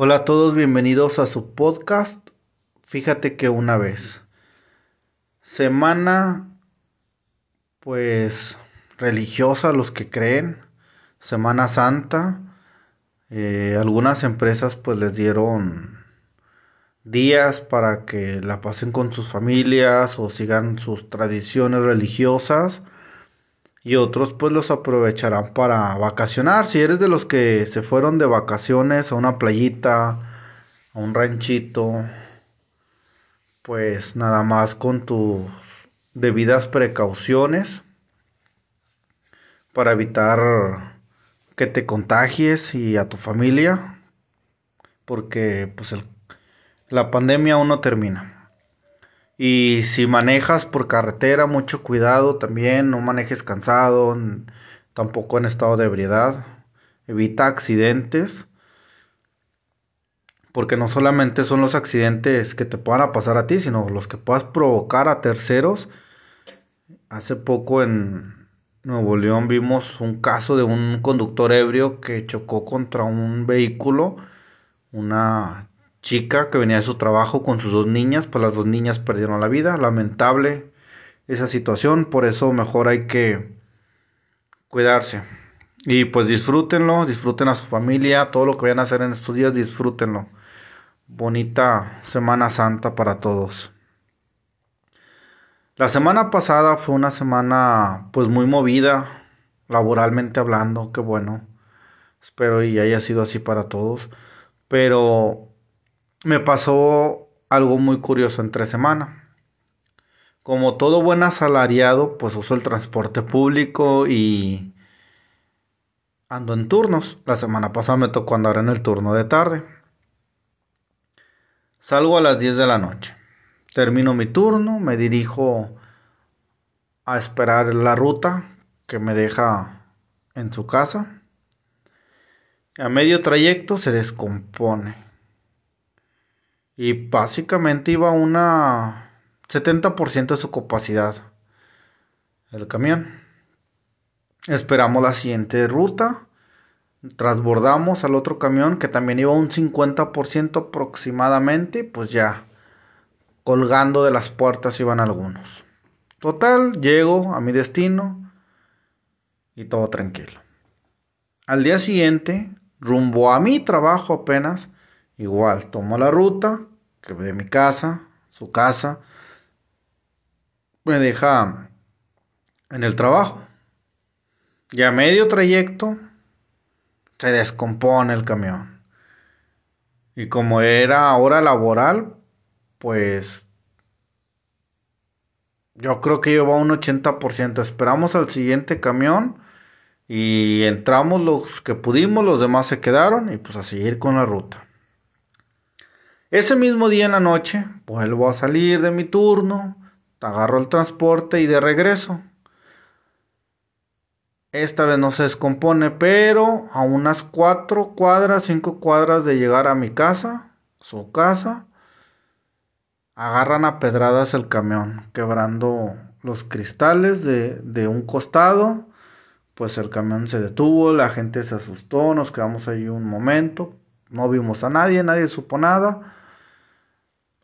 Hola a todos, bienvenidos a su podcast. Fíjate que una vez. Semana, pues, religiosa, los que creen. Semana Santa. Eh, algunas empresas pues les dieron días para que la pasen con sus familias o sigan sus tradiciones religiosas y otros pues los aprovecharán para vacacionar. Si eres de los que se fueron de vacaciones a una playita, a un ranchito, pues nada más con tus debidas precauciones para evitar que te contagies y a tu familia, porque pues la pandemia aún no termina. Y si manejas por carretera, mucho cuidado también, no manejes cansado, tampoco en estado de ebriedad. Evita accidentes, porque no solamente son los accidentes que te puedan pasar a ti, sino los que puedas provocar a terceros. Hace poco en Nuevo León vimos un caso de un conductor ebrio que chocó contra un vehículo, una chica que venía de su trabajo con sus dos niñas, pues las dos niñas perdieron la vida. Lamentable esa situación, por eso mejor hay que cuidarse. Y pues disfrútenlo, disfruten a su familia, todo lo que vayan a hacer en estos días, disfrútenlo. Bonita Semana Santa para todos. La semana pasada fue una semana pues muy movida, laboralmente hablando, qué bueno. Espero y haya sido así para todos. Pero me pasó algo muy curioso entre semana. Como todo buen asalariado, pues uso el transporte público y ando en turnos. La semana pasada me tocó andar en el turno de tarde. Salgo a las 10 de la noche. Termino mi turno, me dirijo a esperar la ruta que me deja en su casa. A medio trayecto se descompone. Y básicamente iba a una 70% de su capacidad el camión. Esperamos la siguiente ruta. Transbordamos al otro camión que también iba a un 50% aproximadamente. Pues ya colgando de las puertas iban algunos. Total, llego a mi destino y todo tranquilo. Al día siguiente, rumbo a mi trabajo apenas, igual tomo la ruta, que de mi casa, su casa, me deja en el trabajo. Y a medio trayecto se descompone el camión. Y como era hora laboral, pues yo creo que lleva un 80%. Esperamos al siguiente camión y entramos los que pudimos, los demás se quedaron y pues a seguir con la ruta. Ese mismo día en la noche, vuelvo a salir de mi turno, agarro el transporte y de regreso. Esta vez no se descompone, pero a unas cuatro cuadras, cinco cuadras de llegar a mi casa, su casa, agarran a pedradas el camión, quebrando los cristales de, de un costado. Pues el camión se detuvo, la gente se asustó, nos quedamos ahí un momento, no vimos a nadie, nadie supo nada.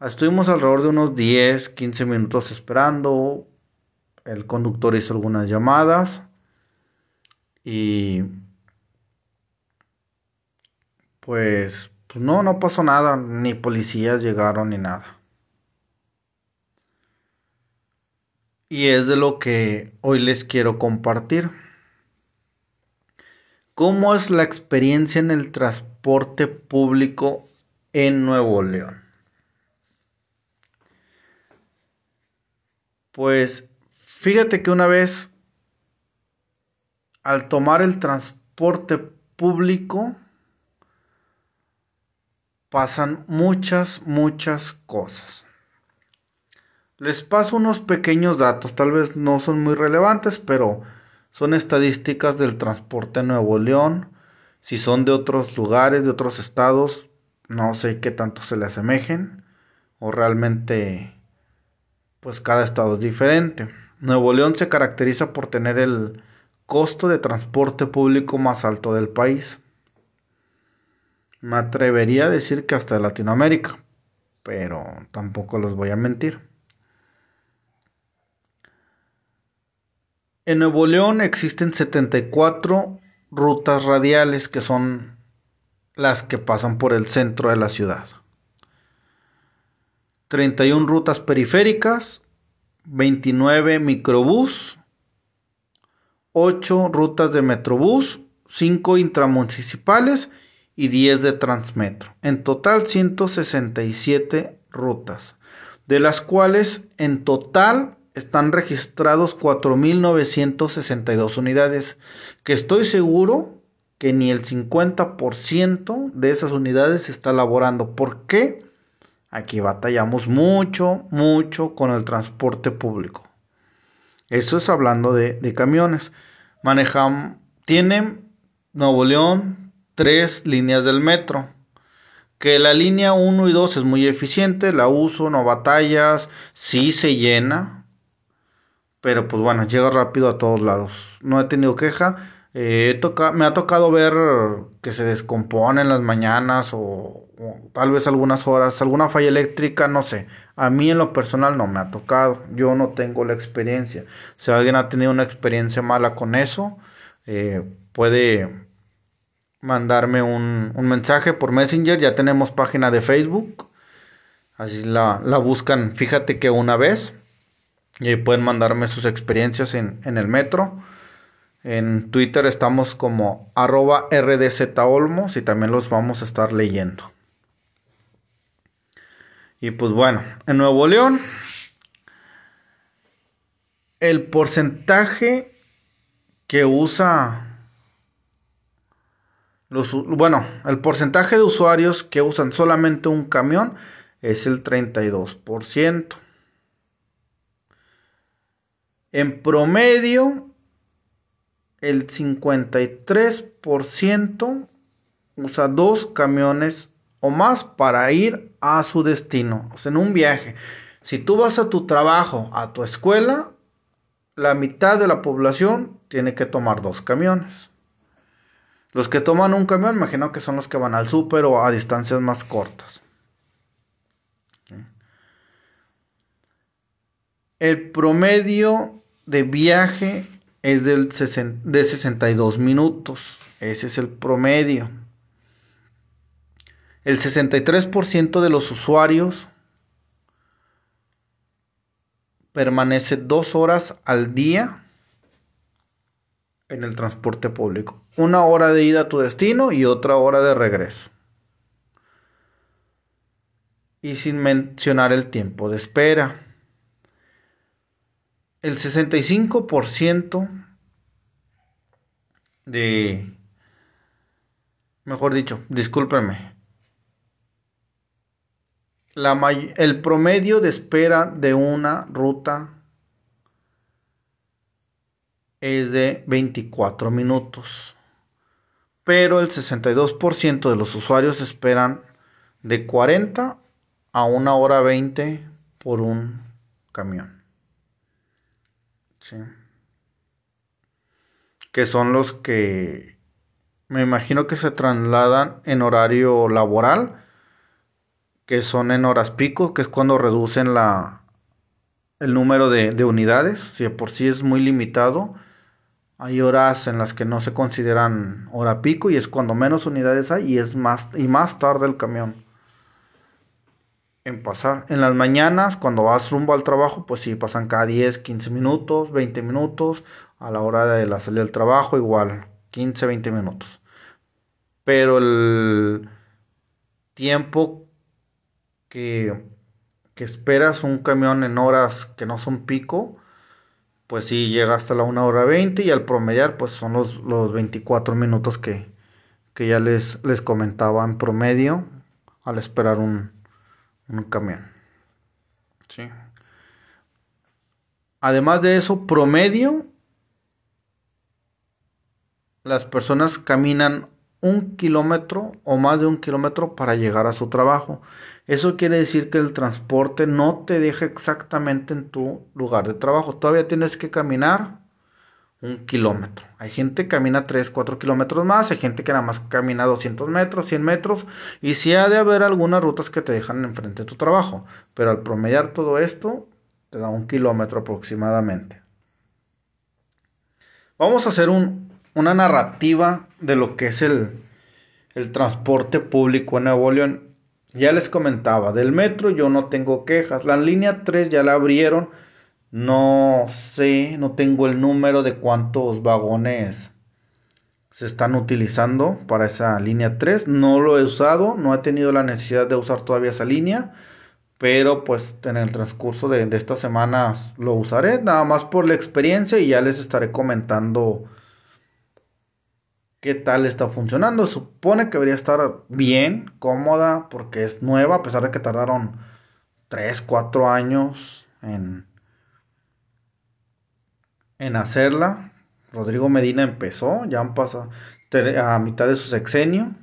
Estuvimos alrededor de unos 10, 15 minutos esperando. El conductor hizo algunas llamadas. Y pues, pues, no, no pasó nada. Ni policías llegaron ni nada. Y es de lo que hoy les quiero compartir. ¿Cómo es la experiencia en el transporte público en Nuevo León? Pues fíjate que una vez al tomar el transporte público pasan muchas, muchas cosas. Les paso unos pequeños datos, tal vez no son muy relevantes, pero son estadísticas del transporte en Nuevo León. Si son de otros lugares, de otros estados, no sé qué tanto se le asemejen o realmente pues cada estado es diferente. Nuevo León se caracteriza por tener el costo de transporte público más alto del país. Me atrevería a decir que hasta Latinoamérica, pero tampoco los voy a mentir. En Nuevo León existen 74 rutas radiales que son las que pasan por el centro de la ciudad. 31 rutas periféricas, 29 microbús, 8 rutas de metrobús, 5 intramunicipales y 10 de transmetro. En total 167 rutas, de las cuales en total están registrados 4.962 unidades, que estoy seguro que ni el 50% de esas unidades está laborando. ¿Por qué? Aquí batallamos mucho, mucho con el transporte público. Eso es hablando de, camiones. Manejamos, tiene Nuevo León tres líneas del metro. Que la línea 1 y 2 es muy eficiente, la uso, no batallas, sí se llena, pero pues bueno, llega rápido a todos lados. No he tenido queja. Eh, me ha tocado ver que se descompone en las mañanas o, tal vez algunas horas, alguna falla eléctrica, no sé. A mí en lo personal no me ha tocado. Yo no tengo la experiencia. Si alguien ha tenido una experiencia mala con eso, eh, puede mandarme un, un, mensaje por Messenger. Ya tenemos página de Facebook. Así la, la buscan. Fíjate que una vez y ahí pueden mandarme sus experiencias en, el metro. En Twitter estamos como arroba rdzolmos y también los vamos a estar leyendo. Y pues bueno, en Nuevo León, el porcentaje que usa los, bueno, el porcentaje de usuarios que usan solamente un camión es el 32%. En promedio, el 53% usa dos camiones o más para ir a su destino, o sea, en un viaje. Si tú vas a tu trabajo, a tu escuela, la mitad de la población tiene que tomar dos camiones. Los que toman un camión, imagino que son los que van al súper o a distancias más cortas. El promedio de viaje es del de 62 minutos. Ese es el promedio. El 63% de los usuarios permanece dos horas al día en el transporte público. Una hora de ida a tu destino y otra hora de regreso. Y sin mencionar el tiempo de espera el 65% de, mejor dicho, discúlpenme, el promedio de espera de una ruta es de 24 minutos. Pero el 62% de los usuarios esperan de 40 a una hora 20 por un camión. Sí. Que son los que me imagino que se trasladan en horario laboral, que son en horas pico, que es cuando reducen la, el número de, de unidades, si por sí es muy limitado. Hay horas en las que no se consideran hora pico y es cuando menos unidades hay y es más y más tarde el camión en pasar. En las mañanas, cuando vas rumbo al trabajo, pues sí, pasan cada 10, 15 minutos, 20 minutos. A la hora de la salida del trabajo, igual, 15, 20 minutos. Pero el tiempo que, que esperas un camión en horas que no son pico, pues sí, llega hasta la 1 hora 20 y al promediar, pues son los, los 24 minutos que, que ya les, les comentaba en promedio al esperar un, un camión. Sí. Además de eso, promedio, las personas caminan un kilómetro o más de un kilómetro para llegar a su trabajo. Eso quiere decir que el transporte no te deja exactamente en tu lugar de trabajo. Todavía tienes que caminar un kilómetro. Hay gente que camina 3, 4 kilómetros más, hay gente que nada más camina 200 metros, 100 metros, y sí ha de haber algunas rutas que te dejan enfrente de tu trabajo, pero al promediar todo esto, te da un kilómetro aproximadamente. Vamos a hacer una narrativa de lo que es el, el transporte público en Nuevo León. Ya les comentaba, del metro yo no tengo quejas. La línea 3 ya la abrieron. No sé, no tengo el número de cuántos vagones se están utilizando para esa línea 3. No lo he usado, no he tenido la necesidad de usar todavía esa línea. Pero pues en el transcurso de, de estas semanas lo usaré, nada más por la experiencia y ya les estaré comentando qué tal está funcionando. Supone que debería estar bien, cómoda, porque es nueva, a pesar de que tardaron 3, 4 años en, en hacerla. Rodrigo Medina empezó, ya han pasado a mitad de su sexenio.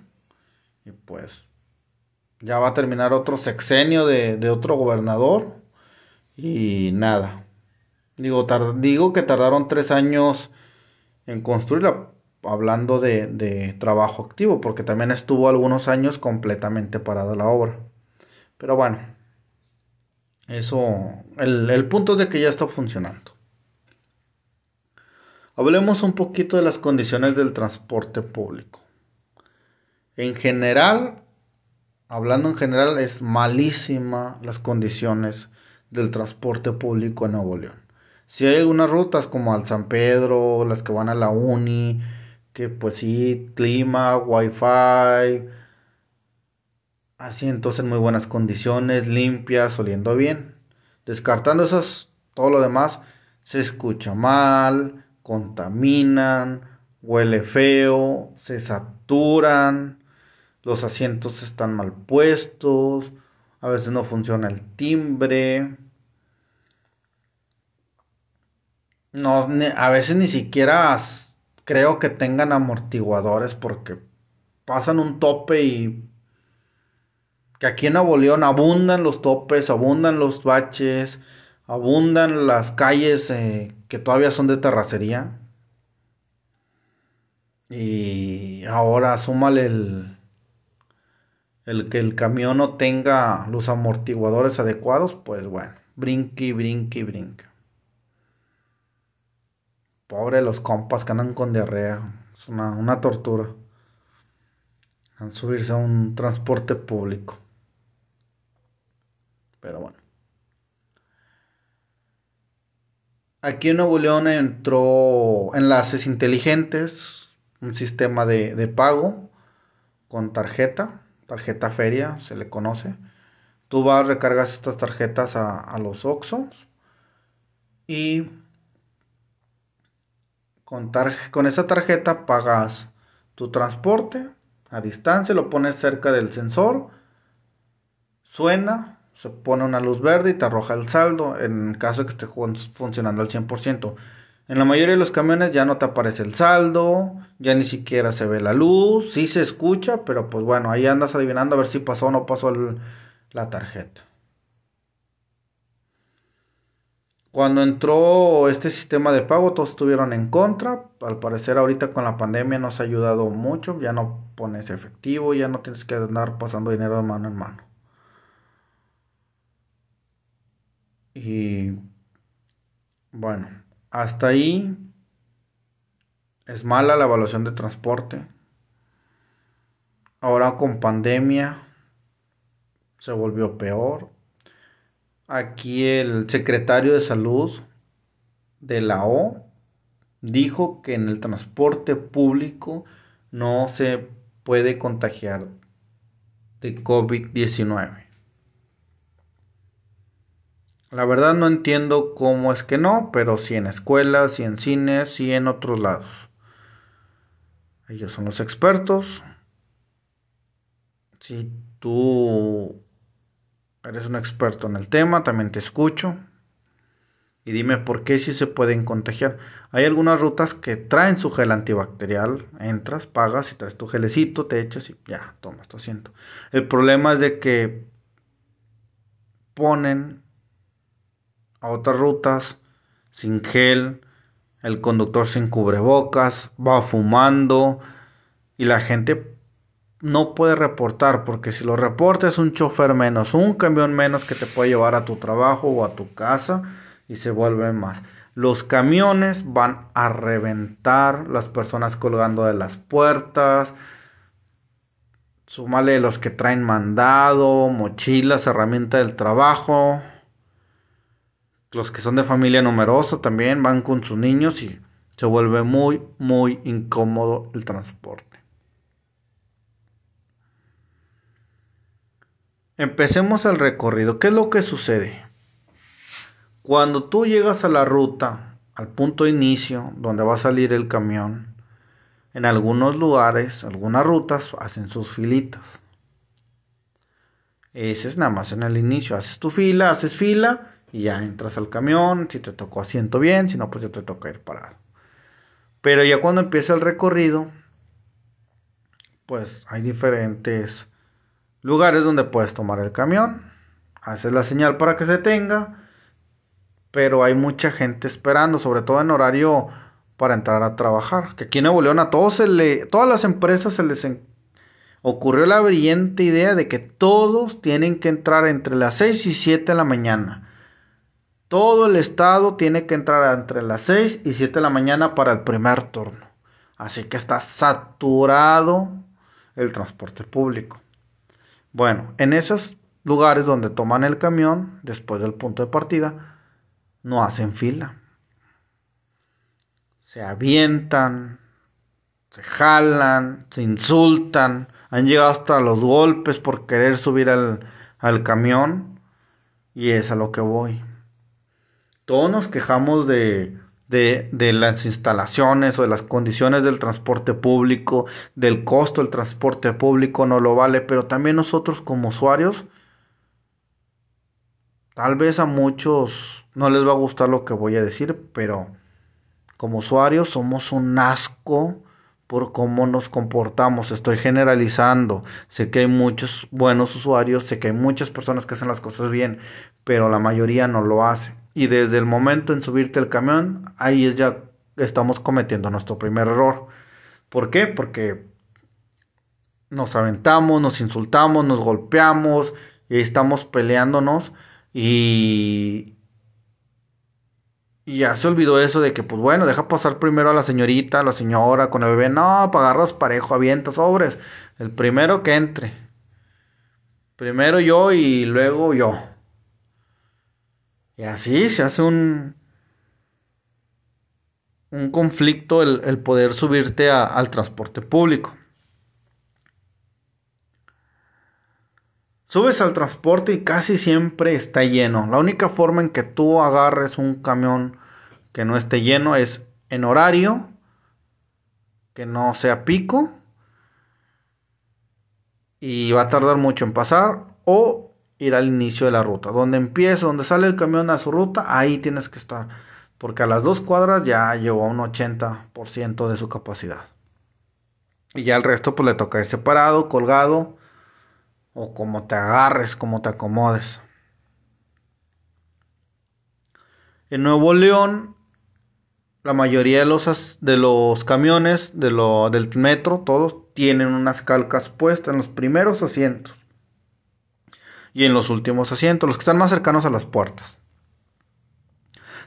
Y pues ya va a terminar otro sexenio de, de otro gobernador. Y nada. Digo, digo que tardaron tres años en construirla hablando de, trabajo activo, porque también estuvo algunos años completamente parada la obra. Pero bueno, eso, el, el punto es de que ya está funcionando. Hablemos un poquito de las condiciones del transporte público. En general, hablando en general, es malísima las condiciones del transporte público en Nuevo León. Si hay algunas rutas como al San Pedro, las que van a la Uni, que pues sí, clima, wifi, asientos en muy buenas condiciones, limpias, oliendo bien. Descartando esas, todo lo demás se escucha mal, contaminan, huele feo, se saturan, los asientos están mal puestos, a veces no funciona el timbre. No, a veces ni siquiera creo que tengan amortiguadores porque pasan un tope y que aquí en Nuevo León abundan los topes, abundan los baches, abundan las calles eh, que todavía son de terracería. Y ahora súmale el, el que el camión no tenga los amortiguadores adecuados, pues bueno, brinque, brinque, brinque. Pobre los compas que andan con diarrea. Es una, tortura. Al subirse a un transporte público. Pero bueno. Aquí en Nuevo León entró enlaces inteligentes, un sistema de, pago con tarjeta, tarjeta feria se le conoce. Tú vas, recargas estas tarjetas a, a los Oxxos y con, esa tarjeta pagas tu transporte a distancia, lo pones cerca del sensor, suena, se pone una luz verde y te arroja el saldo en caso de que esté funcionando al 100%. En la mayoría de los camiones ya no te aparece el saldo, ya ni siquiera se ve la luz, sí se escucha, pero pues bueno, ahí andas adivinando a ver si pasó o no pasó la tarjeta. Cuando entró este sistema de pago, todos estuvieron en contra. Al parecer ahorita con la pandemia nos ha ayudado mucho. Ya no pones efectivo, ya no tienes que andar pasando dinero de mano en mano. Y bueno, hasta ahí es mala la evaluación de transporte. Ahora con pandemia se volvió peor. Aquí el secretario de salud de la O dijo que en el transporte público no se puede contagiar de COVID-19. La verdad no entiendo cómo es que no, pero sí en escuelas, sí en cines, sí en otros lados. Ellos son los expertos. Si tú Eres un experto en el tema, también te escucho. Y dime por qué si se pueden contagiar. Hay algunas rutas que traen su gel antibacterial. Entras, pagas y traes tu gelecito, te echas y ya, tomas tu asiento. El problema es de que ponen a otras rutas sin gel. el conductor sin cubrebocas, va fumando y la gente no puede reportar porque si lo reporta es un chofer menos, un camión menos que te puede llevar a tu trabajo o a tu casa y se vuelve más. Los camiones van a reventar, las personas colgando de las puertas, Súmale los que traen mandado, mochilas, herramientas del trabajo. Los que son de familia numerosa también van con sus niños y se vuelve muy, muy incómodo el transporte. Empecemos el recorrido. ¿Qué es lo que sucede? Cuando tú llegas a la ruta, al punto de inicio, donde va a salir el camión, en algunos lugares, algunas rutas, hacen sus filitas. Ese es nada más en el inicio. Haces tu fila, haces fila y ya entras al camión. Si te tocó asiento bien, si no, pues ya te toca ir parado. Pero ya cuando empieza el recorrido, pues hay diferentes lugares donde puedes tomar el camión. Haces la señal para que se tenga. Pero hay mucha gente esperando, sobre todo en horario para entrar a trabajar. Que aquí en Nuevo León a todos se le, todas las empresas se les ocurrió la brillante idea de que todos tienen que entrar entre las 6 y 7 de la mañana. Todo el estado tiene que entrar entre las 6 y 7 de la mañana para el primer turno. Así que está saturado el transporte público. Bueno, en esos lugares donde toman el camión, después del punto de partida, no hacen fila se avientan, se jalan, se insultan, han llegado hasta los golpes por querer subir al, camión y es a lo que voy. Todos nos quejamos de, de, de, las instalaciones o de las condiciones del transporte público, del costo del transporte público, no lo vale, pero también nosotros como usuarios, tal vez a muchos no les va a gustar lo que voy a decir, pero como usuarios somos un asco por cómo nos comportamos. Estoy generalizando. Sé que hay muchos buenos usuarios, sé que hay muchas personas que hacen las cosas bien, pero la mayoría no lo hace. Y desde el momento en subirte al camión, ahí es ya estamos cometiendo nuestro primer error. ¿Por qué? Porque nos aventamos, nos insultamos, nos golpeamos y estamos peleándonos y, y ya se olvidó eso de que, pues bueno, deja pasar primero a la señorita, a la señora con el bebé. No, para agarras parejo, avienta sobres. El primero que entre. Primero yo y luego yo. Y así se hace un. Un conflicto el, poder subirte al transporte público. Subes al transporte y casi siempre está lleno. La única forma en que tú agarres un camión que no esté lleno es en horario, que no sea pico y va a tardar mucho en pasar o ir al inicio de la ruta. Donde empieza, donde sale el camión a su ruta, ahí tienes que estar. Porque a las dos cuadras ya llegó a un 80% de su capacidad. Y ya el resto pues le toca ir separado, colgado o como te agarres, como te acomodes. En Nuevo León, la mayoría de los, de los camiones de lo, del metro, todos tienen unas calcas puestas en los primeros asientos y en los últimos asientos, los que están más cercanos a las puertas.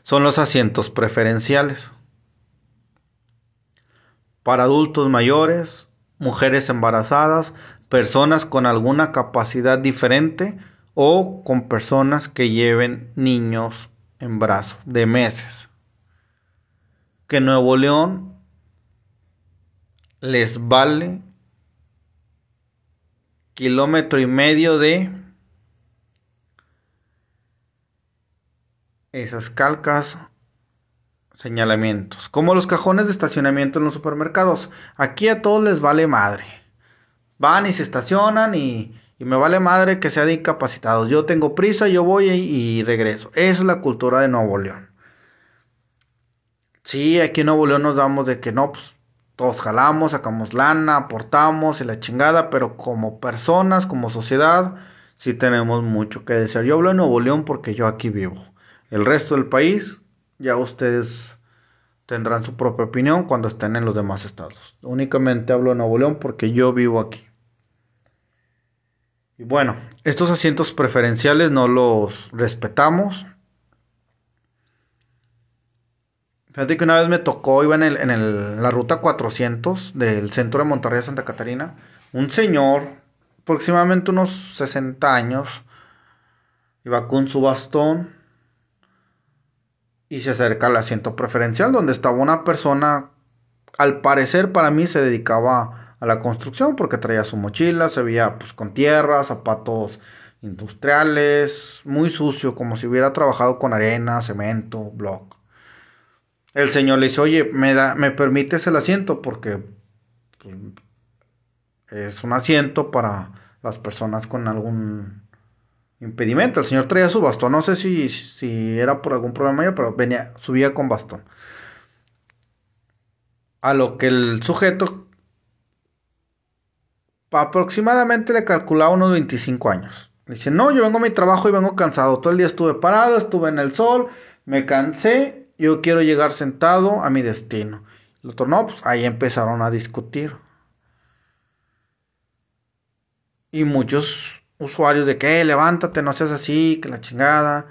Son los asientos preferenciales. Para adultos mayores, mujeres embarazadas, personas con alguna capacidad diferente o con personas que lleven niños en brazos de meses. Que Nuevo León les vale kilómetro y medio de esas calcas señalamientos, como los cajones de estacionamiento en los supermercados. Aquí a todos les vale madre van y se estacionan y, me vale madre que sean incapacitados. Yo tengo prisa, yo voy y, regreso. Esa es la cultura de Nuevo León. Sí, aquí en Nuevo León nos damos de que no, pues todos jalamos, sacamos lana, aportamos y la chingada, pero como personas, como sociedad, sí tenemos mucho que decir. Yo hablo de Nuevo León porque yo aquí vivo. El resto del país, ya ustedes tendrán su propia opinión cuando estén en los demás estados. Únicamente hablo de Nuevo León porque yo vivo aquí. Y bueno, estos asientos preferenciales no los respetamos. Fíjate que una vez me tocó, iba en, el, en la ruta 400 del centro de Monterrey a Santa Catarina, un señor, aproximadamente unos 60 años, iba con su bastón y se acerca al asiento preferencial donde estaba una persona, al parecer para mí se dedicaba a la construcción porque traía su mochila, se veía pues con tierra, zapatos industriales, muy sucio, como si hubiera trabajado con arena, cemento, block. El señor le dice, oye, ¿me, da, ¿me permites el asiento? Porque pues, es un asiento para las personas con algún impedimento. El señor traía su bastón. No sé si, si era por algún problema yo, pero venía, subía con bastón. A lo que el sujeto aproximadamente le calculaba unos 25 años. Le dice, no, yo vengo a mi trabajo y vengo cansado. Todo el día estuve parado, estuve en el sol, me cansé, yo quiero llegar sentado a mi destino. El otro, no, pues ahí empezaron a discutir. Y muchos usuarios de que levántate, no seas así, que la chingada.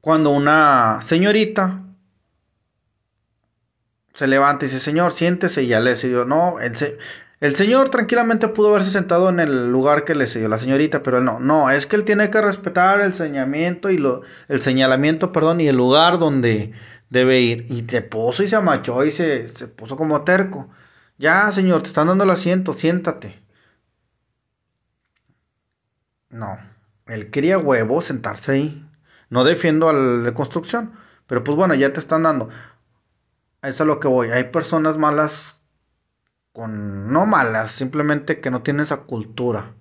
Cuando una señorita se levanta y dice, señor, siéntese y ya le decidió, no, el, el señor tranquilamente pudo haberse sentado en el lugar que le cedió la señorita, pero él no, no, es que él tiene que respetar el señalamiento y lo, el señalamiento, perdón, y el lugar donde debe ir. Y se puso y se amachó y se, se puso como terco. Ya, señor, te están dando el asiento, siéntate. No, él quería huevo sentarse ahí. No defiendo a la construcción, pero pues bueno, ya te están dando. Eso es lo que voy. Hay personas malas con... No malas, simplemente que no tienen esa cultura.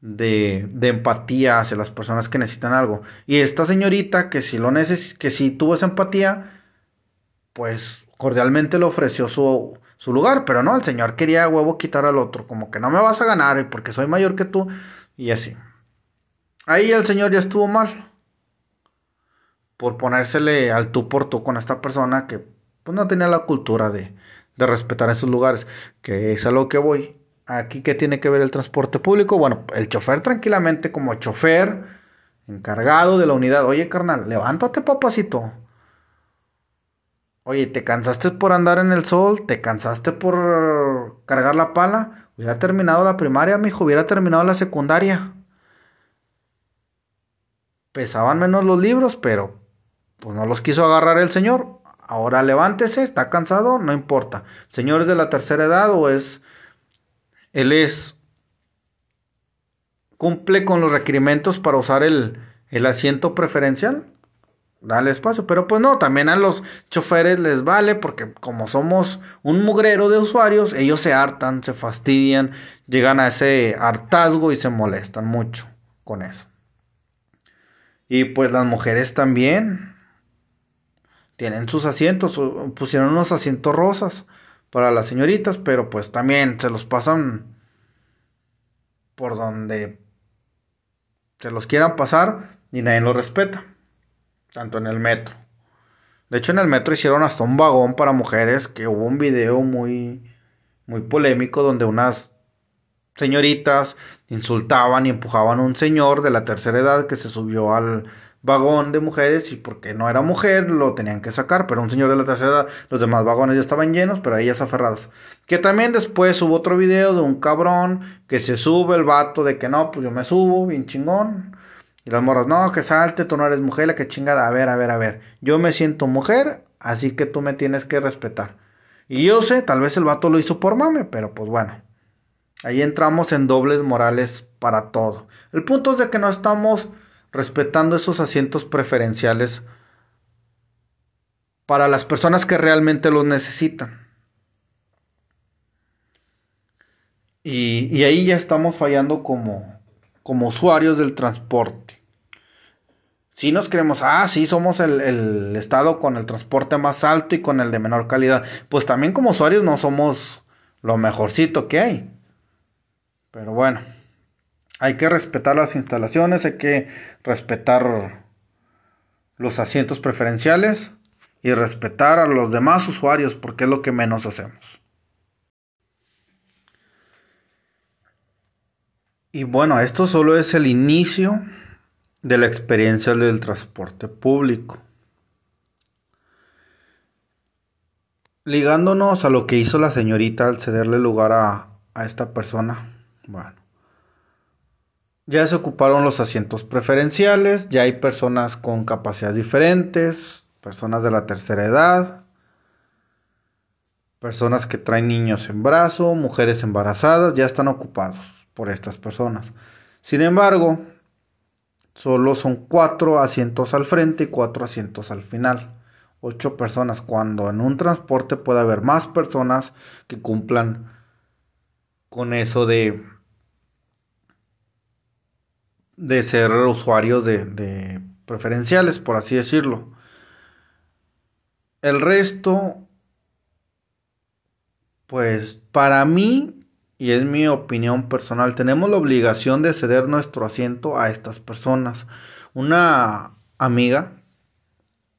De, de, empatía hacia las personas que necesitan algo. Y esta señorita que si lo neces que si tuvo esa empatía, pues cordialmente le ofreció su, su, lugar, pero no, el señor quería huevo quitar al otro, como que no me vas a ganar porque soy mayor que tú, y así. Ahí el señor ya estuvo mal. Por ponérsele al tú por tú con esta persona que pues, no tenía la cultura de, de respetar esos lugares. Que es a lo que voy. Aquí, ¿qué tiene que ver el transporte público? Bueno, el chofer tranquilamente como chofer, encargado de la unidad. Oye, carnal, levántate, papacito. Oye, ¿te cansaste por andar en el sol? ¿Te cansaste por cargar la pala? Hubiera terminado la primaria, mi hijo, hubiera terminado la secundaria. Pesaban menos los libros, pero pues no los quiso agarrar el señor. Ahora levántese, está cansado, no importa. Señor es de la tercera edad o es. Él es. cumple con los requerimientos para usar el, el asiento preferencial dale espacio. Pero pues no, también a los choferes les vale porque como somos un mugrero de usuarios, ellos se hartan, se fastidian, llegan a ese hartazgo y se molestan mucho con eso. Y pues las mujeres también tienen sus asientos, pusieron unos asientos rosas para las señoritas, pero pues también se los pasan por donde se los quieran pasar y nadie los respeta tanto en el metro. De hecho, en el metro hicieron hasta un vagón para mujeres, que hubo un video muy, muy polémico donde unas señoritas insultaban y empujaban a un señor de la tercera edad que se subió al vagón de mujeres y porque no era mujer lo tenían que sacar, pero un señor de la tercera edad, los demás vagones ya estaban llenos, pero ellas aferradas. Que también después hubo otro video de un cabrón que se sube el vato de que no, pues yo me subo, bien chingón. Y las morras, no, que salte, tú no eres mujer, la que chingada. A ver, a ver, a ver. Yo me siento mujer, así que tú me tienes que respetar. Y yo sé, tal vez el vato lo hizo por mame, pero pues bueno. Ahí entramos en dobles morales para todo. El punto es de que no estamos respetando esos asientos preferenciales para las personas que realmente los necesitan. Y, y ahí ya estamos fallando como, como usuarios del transporte. Si nos creemos, ah, sí, somos el, estado con el transporte más alto y con el de menor calidad. Pues también como usuarios no somos lo mejorcito que hay. Pero bueno, hay que respetar las instalaciones, hay que respetar los asientos preferenciales y respetar a los demás usuarios porque es lo que menos hacemos. Y bueno, esto solo es el inicio de la experiencia del transporte público. Ligándonos a lo que hizo la señorita al cederle lugar a, a esta persona. Bueno. Ya se ocuparon los asientos preferenciales, ya hay personas con capacidades diferentes, personas de la tercera edad, personas que traen niños en brazo, mujeres embarazadas, ya están ocupados por estas personas. Sin embargo, solo son cuatro asientos al frente y cuatro asientos al final. Ocho personas, cuando en un transporte puede haber más personas que cumplan con eso de, de ser usuarios de, de preferenciales, por así decirlo. El resto, pues para mí y es mi opinión personal, tenemos la obligación de ceder nuestro asiento a estas personas. Una amiga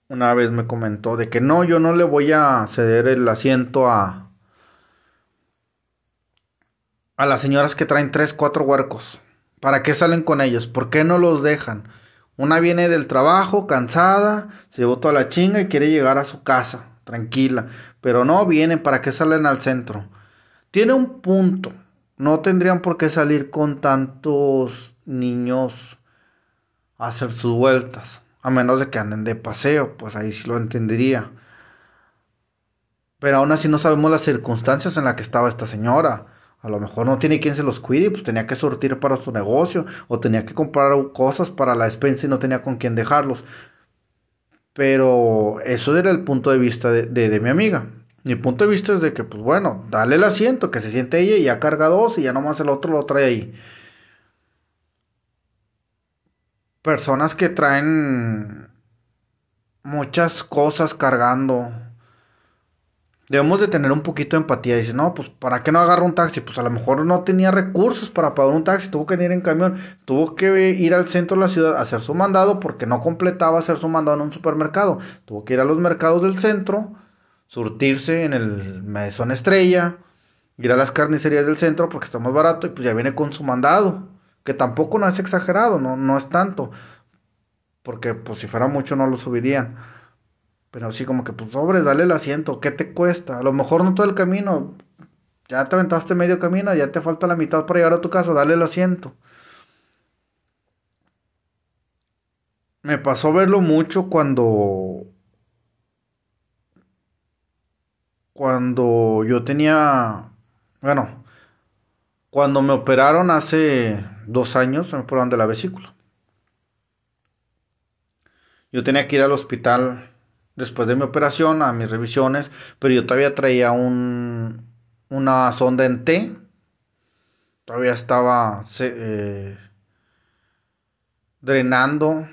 una vez me comentó de que no, yo no le voy a ceder el asiento a a las señoras que traen tres, cuatro huercos. ¿Para qué salen con ellos? ¿Por qué no los dejan? Una viene del trabajo, cansada, se llevó toda la chinga y quiere llegar a su casa, tranquila. Pero no vienen, ¿para qué salen al centro? Tiene un punto. No tendrían por qué salir con tantos niños a hacer sus vueltas. A menos de que anden de paseo, pues ahí sí lo entendería. Pero aún así no sabemos las circunstancias en las que estaba esta señora. A lo mejor no tiene quien se los cuide, pues tenía que sortir para su negocio o tenía que comprar cosas para la despensa y no tenía con quién dejarlos. Pero eso era el punto de vista de mi amiga. Mi punto de vista es de que, pues bueno, dale el asiento, que se siente ella y ya carga dos y ya nomás el otro lo trae ahí. Personas que traen muchas cosas cargando. Debemos de tener un poquito de empatía. Dice, no, pues ¿para qué no agarra un taxi? Pues a lo mejor no tenía recursos para pagar un taxi, tuvo que ir en camión, tuvo que ir al centro de la ciudad a hacer su mandado porque no completaba hacer su mandado en un supermercado. Tuvo que ir a los mercados del centro surtirse en el mesón estrella, ir a las carnicerías del centro porque está más barato y pues ya viene con su mandado, que tampoco no es exagerado, no, no es tanto, porque pues si fuera mucho no lo subirían. Pero así como que pues sobres, dale el asiento, ¿qué te cuesta? A lo mejor no todo el camino, ya te aventaste medio camino, ya te falta la mitad para llegar a tu casa, dale el asiento. Me pasó verlo mucho cuando cuando yo tenía, bueno, cuando me operaron hace dos años, me operaron de la vesícula. Yo tenía que ir al hospital después de mi operación, a mis revisiones, pero yo todavía traía un, una sonda en T. Todavía estaba eh, drenando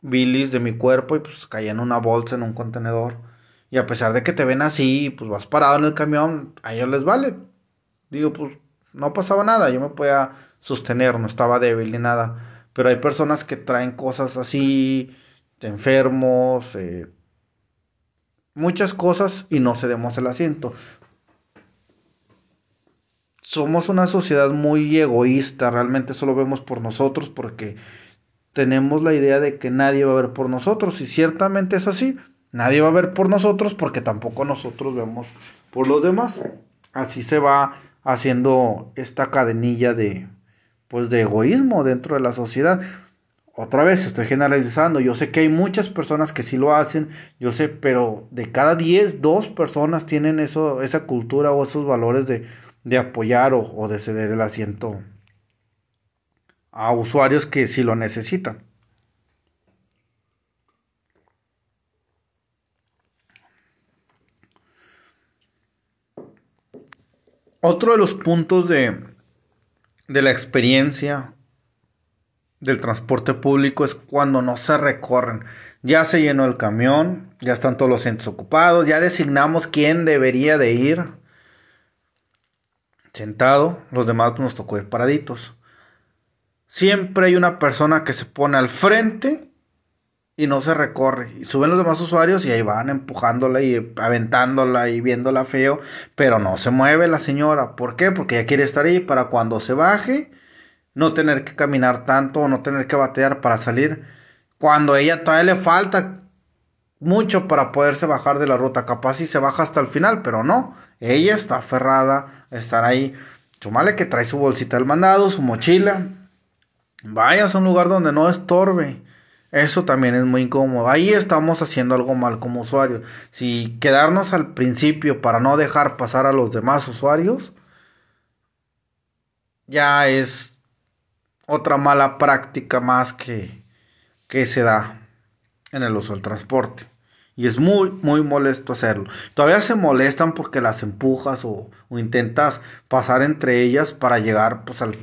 bilis de mi cuerpo y pues caía en una bolsa, en un contenedor. Y a pesar de que te ven así, pues vas parado en el camión, a ellos les vale. Digo, pues no pasaba nada, yo me podía sostener, no estaba débil ni nada. Pero hay personas que traen cosas así, enfermos, eh, muchas cosas y no cedemos el asiento. Somos una sociedad muy egoísta, realmente solo vemos por nosotros porque tenemos la idea de que nadie va a ver por nosotros y ciertamente es así. Nadie va a ver por nosotros porque tampoco nosotros vemos por los demás. Así se va haciendo esta cadenilla de pues de egoísmo dentro de la sociedad. Otra vez estoy generalizando, yo sé que hay muchas personas que sí lo hacen, yo sé, pero de cada 10, dos personas tienen eso, esa cultura o esos valores de, de apoyar o, o de ceder el asiento a usuarios que sí lo necesitan. Otro de los puntos de, de la experiencia del transporte público es cuando no se recorren. Ya se llenó el camión, ya están todos los centros ocupados, ya designamos quién debería de ir sentado, los demás nos tocó ir paraditos. Siempre hay una persona que se pone al frente y no se recorre. Y suben los demás usuarios y ahí van empujándola y aventándola y viéndola feo, pero no se mueve la señora. ¿Por qué? Porque ella quiere estar ahí para cuando se baje, no tener que caminar tanto o no tener que batear para salir. Cuando ella todavía le falta mucho para poderse bajar de la ruta. Capaz y se baja hasta el final, pero no. Ella está aferrada a estar ahí. Sumale que trae su bolsita del mandado, su mochila. Vaya a un lugar donde no estorbe. Eso también es muy incómodo. Ahí estamos haciendo algo mal como usuarios. Si quedarnos al principio para no dejar pasar a los demás usuarios, ya es otra mala práctica más que, que se da en el uso del transporte. Y es muy, muy molesto hacerlo. Todavía se molestan porque las empujas o, intentas pasar entre ellas para llegar pues, al,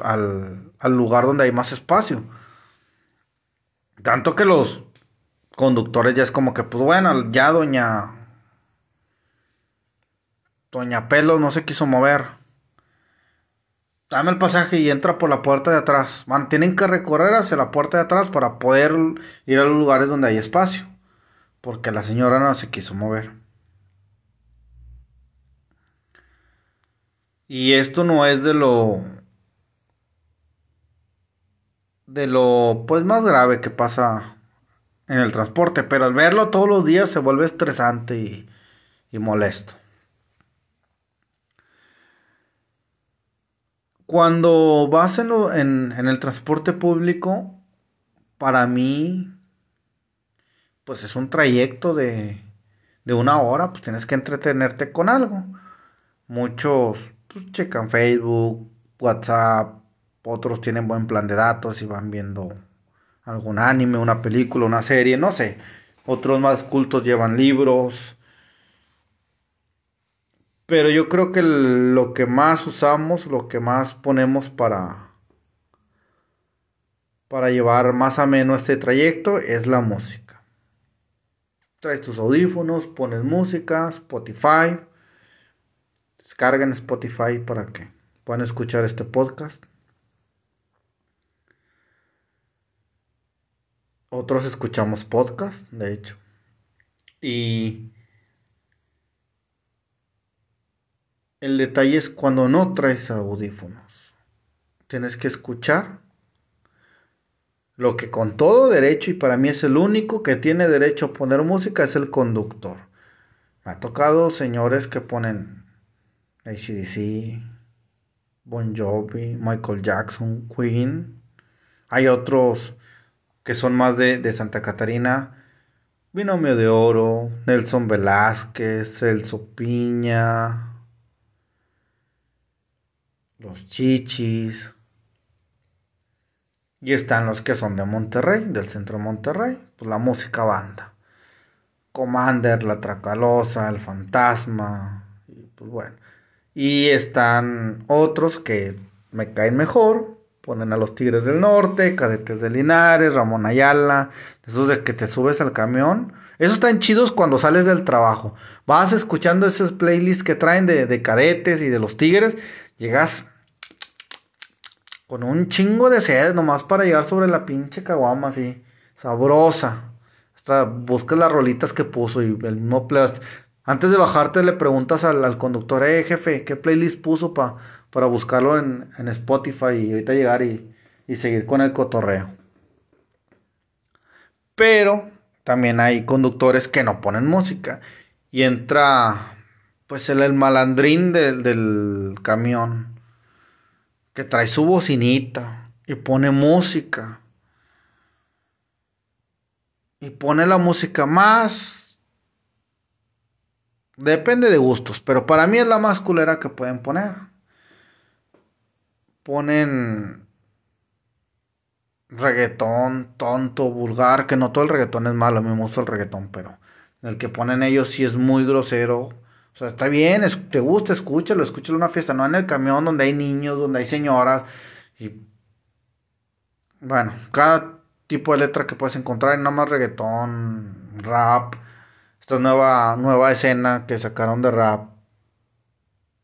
al lugar donde hay más espacio. Tanto que los conductores ya es como que, pues bueno, ya doña. Doña Pelo no se quiso mover. Dame el pasaje y entra por la puerta de atrás. Man, tienen que recorrer hacia la puerta de atrás para poder ir a los lugares donde hay espacio. Porque la señora no se quiso mover. Y esto no es de lo de lo pues más grave que pasa en el transporte, pero al verlo todos los días se vuelve estresante y, y molesto. Cuando vas en, en, en, el transporte público, para mí, pues es un trayecto de, de una hora, pues tienes que entretenerte con algo. Muchos pues, checan Facebook, WhatsApp, otros tienen buen plan de datos y van viendo algún anime, una película, una serie, no sé. Otros más cultos llevan libros. Pero yo creo que lo que más usamos, lo que más ponemos para para llevar más ameno este trayecto es la música. Traes tus audífonos, pones música, Spotify. Descargan Spotify para que puedan escuchar este podcast. Otros escuchamos podcast, de hecho. Y el detalle es cuando no traes audífonos. Tienes que escuchar lo que con todo derecho, y para mí es el único que tiene derecho a poner música, es el conductor. Me ha tocado señores que ponen ACDC, Bon Jovi, Michael Jackson, Queen. Hay otros que son más de, Santa Catarina. Binomio de Oro, Nelson Velázquez, Celso Piña, los Chichis. Y están los que son de Monterrey, del centro de Monterrey, pues la música banda. Commander, La Tracalosa, El Fantasma, y pues bueno. Y están otros que me caen mejor, Ponen a los Tigres del Norte, Cadetes de Linares, Ramón Ayala, esos de que te subes al camión. Esos están chidos cuando sales del trabajo. Vas escuchando esos playlists que traen de, cadetes y de los tigres. Llegas con un chingo de sed nomás para llegar sobre la pinche caguama así. Sabrosa. Hasta buscas las rolitas que puso y el mismo playlist. Antes de bajarte le preguntas al, al conductor, eh jefe, ¿qué playlist puso para para buscarlo en, Spotify y ahorita llegar y, seguir con el cotorreo. Pero también hay conductores que no ponen música y entra pues el, el malandrín del, del camión que trae su bocinita y pone música. Y pone la música más... Depende de gustos, pero para mí es la más culera que pueden poner ponen reggaetón tonto, vulgar, que no todo el reggaetón es malo, a mí me gusta el reggaetón, pero el que ponen ellos sí es muy grosero. O sea, está bien, te gusta, escúchalo, escúchalo en una fiesta, no en el camión donde hay niños, donde hay señoras. Y bueno, cada tipo de letra que puedes encontrar, nada más reggaetón, rap, esta nueva, nueva escena que sacaron de rap.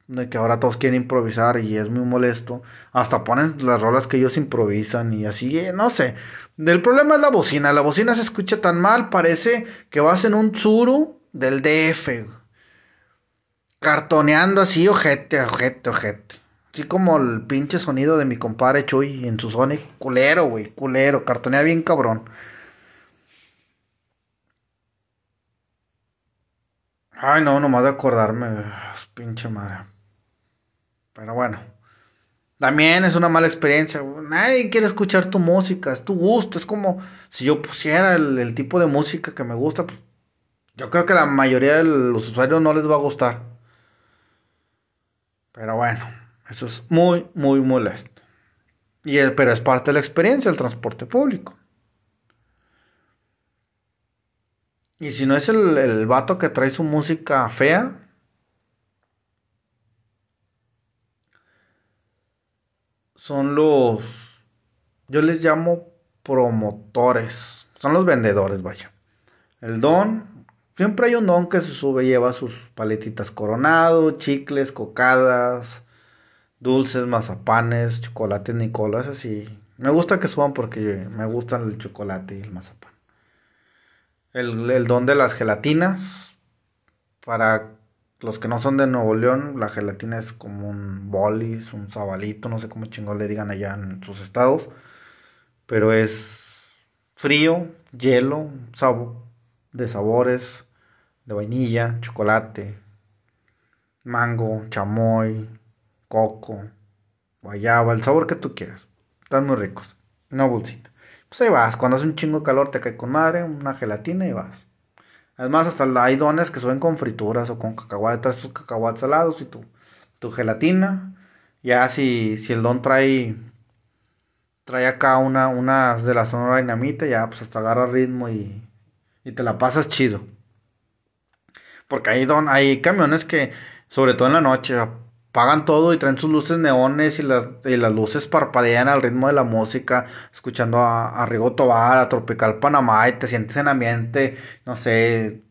De que ahora todos quieren improvisar y es muy molesto. Hasta ponen las rolas que ellos improvisan y así, eh, no sé. El problema es la bocina. La bocina se escucha tan mal, parece que vas en un tsuru del DF. Cartoneando así, ojete, ojete, ojete. Así como el pinche sonido de mi compadre Chuy en su Sonic. Culero, güey, culero. Cartonea bien cabrón. Ay, no, nomás de acordarme. Pinche madre. Pero bueno. También es una mala experiencia. Nadie quiere escuchar tu música. Es tu gusto. Es como si yo pusiera el, tipo de música que me gusta. Pues, yo creo que la mayoría de los usuarios no les va a gustar. Pero bueno. Eso es muy, muy molesto. Y, pero es parte de la experiencia del transporte público. Y si no es el, el vato que trae su música fea, son los, yo les llamo promotores, son los vendedores, vaya. El don, siempre hay un don que se sube, lleva sus paletitas coronado, chicles, cocadas, dulces, mazapanes, chocolates, nicolas, así. Me gusta que suban porque me gustan el chocolate y el mazapán. El, el don de las gelatinas, para los que no son de Nuevo León, la gelatina es como un bolis, un sabalito, no sé cómo chingón le digan allá en sus estados. Pero es frío, hielo, sabor, de sabores, de vainilla, chocolate, mango, chamoy, coco, guayaba, el sabor que tú quieras. Están muy ricos. Una bolsita. Pues ahí vas, cuando hace un chingo de calor te cae con madre, una gelatina y vas. Además, hasta hay dones que suben con frituras o con cacahuates, tus cacahuates salados y tu, tu gelatina. Ya si, si el don trae trae acá una, una de la sonora dinamita, ya pues hasta agarra ritmo y, y te la pasas chido. Porque hay, don, hay camiones que, sobre todo en la noche, Pagan todo y traen sus luces neones y las, las luces parpadean al ritmo de la música, escuchando a, a Rigo Tobar, a Tropical Panamá y te sientes en ambiente, no sé,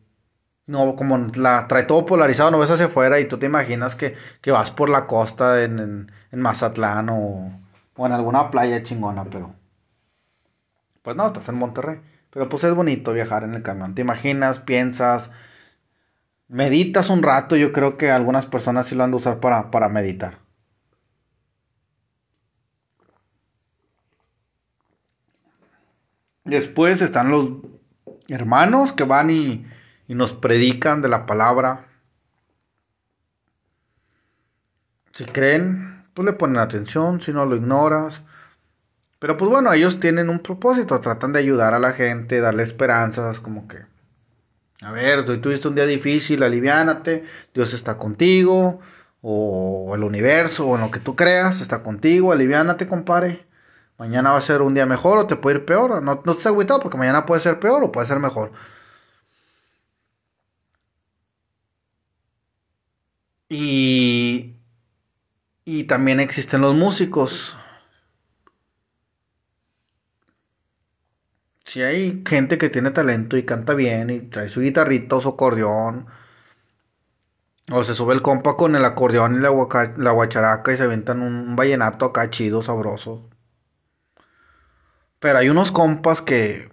no, como la trae todo polarizado, no ves hacia afuera y tú te imaginas que, vas por la costa en, en, Mazatlán o, o, en alguna playa chingona, pero pues no, estás en Monterrey. Pero pues es bonito viajar en el camión, te imaginas, piensas, meditas un rato, yo creo que algunas personas sí lo han de usar para, para meditar. Después están los hermanos que van y, y nos predican de la palabra. Si creen, pues le ponen atención, si no lo ignoras. Pero pues bueno, ellos tienen un propósito, tratan de ayudar a la gente, darle esperanzas, como que a ver, tú tuviste un día difícil, aliviánate, Dios está contigo, o el universo, o lo que tú creas, está contigo, aliviánate, compadre. Mañana va a ser un día mejor o te puede ir peor. No, no estés agüitado porque mañana puede ser peor o puede ser mejor. Y, y también existen los músicos. Si hay gente que tiene talento y canta bien y trae su guitarrita o su acordeón. O se sube el compa con el acordeón y la, guacharaca y se aventan un, vallenato acá chido, sabroso. Pero hay unos compas que...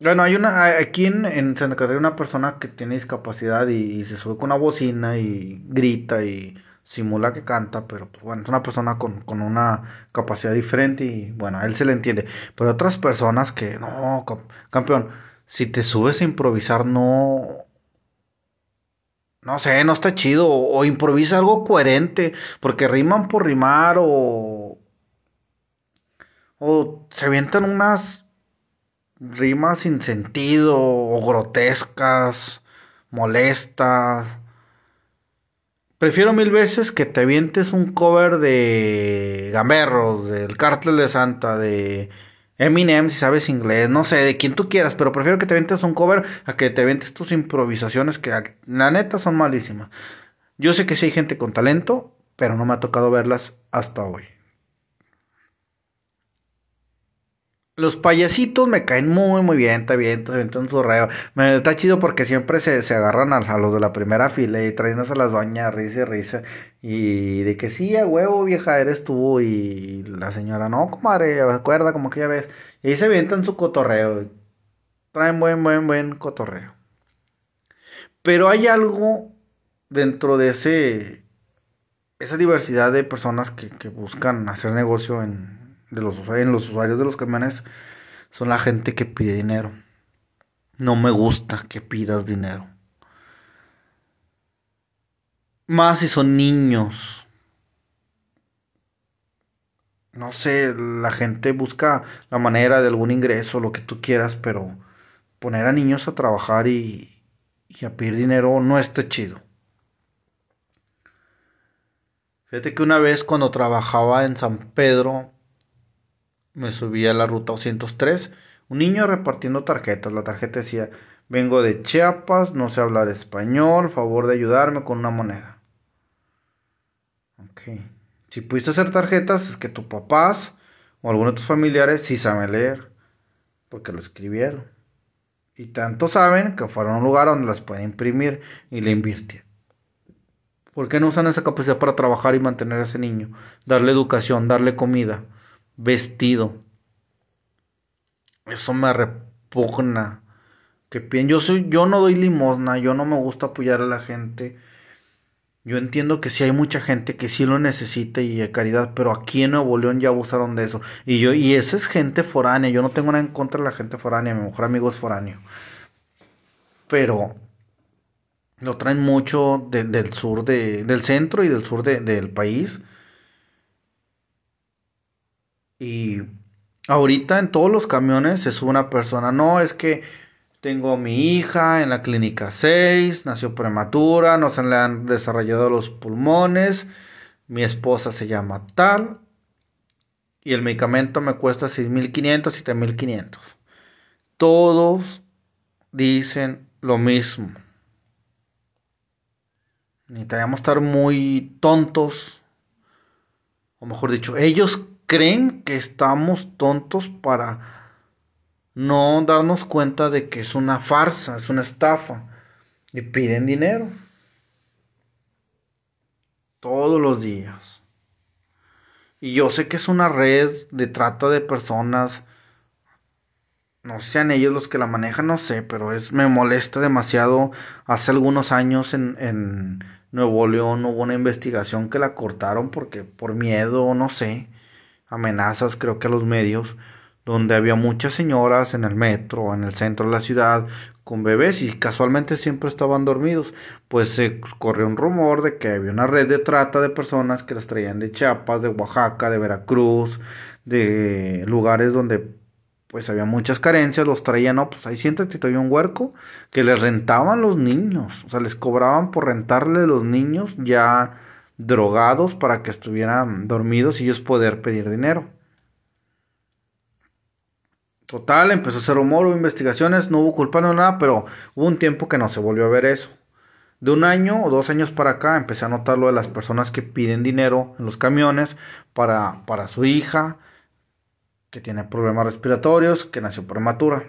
Bueno, hay una... Aquí en, en Santa Catarina hay una persona que tiene discapacidad y se sube con una bocina y grita y simula que canta, pero pues bueno, es una persona con, una capacidad diferente y bueno, a él se le entiende. Pero otras personas que, no, campeón, si te subes a improvisar, no, no sé, no está chido. O, improvisa algo coherente, porque riman por rimar o... O se avientan unas rimas sin sentido o grotescas, molestas. Prefiero mil veces que te avientes un cover de Gamberros, del Cártel de Santa, de Eminem, si sabes inglés, no sé, de quien tú quieras, pero prefiero que te avientes un cover a que te avientes tus improvisaciones que la neta son malísimas. Yo sé que sí hay gente con talento, pero no me ha tocado verlas hasta hoy. Los payasitos me caen muy, muy bien, está bien, está bien, su reo. Me, está chido porque siempre se, se agarran a, los de la primera fila y traen a las doñas, risa y risa. Y de que sí, a huevo, vieja, eres tú. Y la señora, no, comadre, acuerda, como que ya ves. Y ahí se avientan su cotorreo. Traen buen, buen, buen cotorreo. Pero hay algo dentro de ese, esa diversidad de personas que, que buscan hacer negocio en, de los, en los usuarios de los camiones son la gente que pide dinero. No me gusta que pidas dinero. Más si son niños. No sé, la gente busca la manera de algún ingreso, lo que tú quieras, pero poner a niños a trabajar y, y a pedir dinero no está chido. Fíjate que una vez cuando trabajaba en San Pedro, me subí a la ruta 203. Un niño repartiendo tarjetas. La tarjeta decía, vengo de Chiapas, no sé hablar español, favor de ayudarme con una moneda. Ok. Si pudiste hacer tarjetas, es que tus papás o algunos de tus familiares sí saben leer. Porque lo escribieron. Y tanto saben que fueron a un lugar donde las pueden imprimir y le invirtieron. ¿Por qué no usan esa capacidad para trabajar y mantener a ese niño? Darle educación, darle comida vestido. Eso me repugna. Que yo soy, yo no doy limosna, yo no me gusta apoyar a la gente. Yo entiendo que sí hay mucha gente que sí lo necesita y de caridad, pero aquí en Nuevo León ya abusaron de eso. Y yo, y esa es gente foránea. Yo no tengo nada en contra de la gente foránea. Mi mejor amigo es foráneo. Pero lo traen mucho del sur de, del centro y del sur del país. Y ahorita en todos los camiones se sube una persona. No, es que tengo a mi hija en la clínica 6, nació prematura, no se le han desarrollado los pulmones, mi esposa se llama tal y el medicamento me cuesta 6.500, 7.500. Todos dicen lo mismo. Necesitaríamos estar muy tontos, o mejor dicho, ellos creen que estamos tontos para no darnos cuenta de que es una farsa, es una estafa. Y piden dinero. Todos los días. Y yo sé que es una red de trata de personas. No sean ellos los que la manejan, no sé, pero es, me molesta demasiado. Hace algunos años en, en Nuevo León hubo una investigación que la cortaron porque por miedo, no sé amenazas, creo que a los medios, donde había muchas señoras en el metro, en el centro de la ciudad, con bebés y casualmente siempre estaban dormidos. Pues se corrió un rumor de que había una red de trata de personas que las traían de Chiapas, de Oaxaca, de Veracruz, de lugares donde pues había muchas carencias, los traían, no, pues ahí siéntate, te un huerco, que les rentaban los niños, o sea, les cobraban por rentarle los niños ya drogados para que estuvieran dormidos y ellos poder pedir dinero. Total, empezó a hacer rumor, hubo investigaciones, no hubo culpa, no nada, pero hubo un tiempo que no se volvió a ver eso. De un año o dos años para acá empecé a notar lo de las personas que piden dinero en los camiones para, para su hija, que tiene problemas respiratorios, que nació prematura.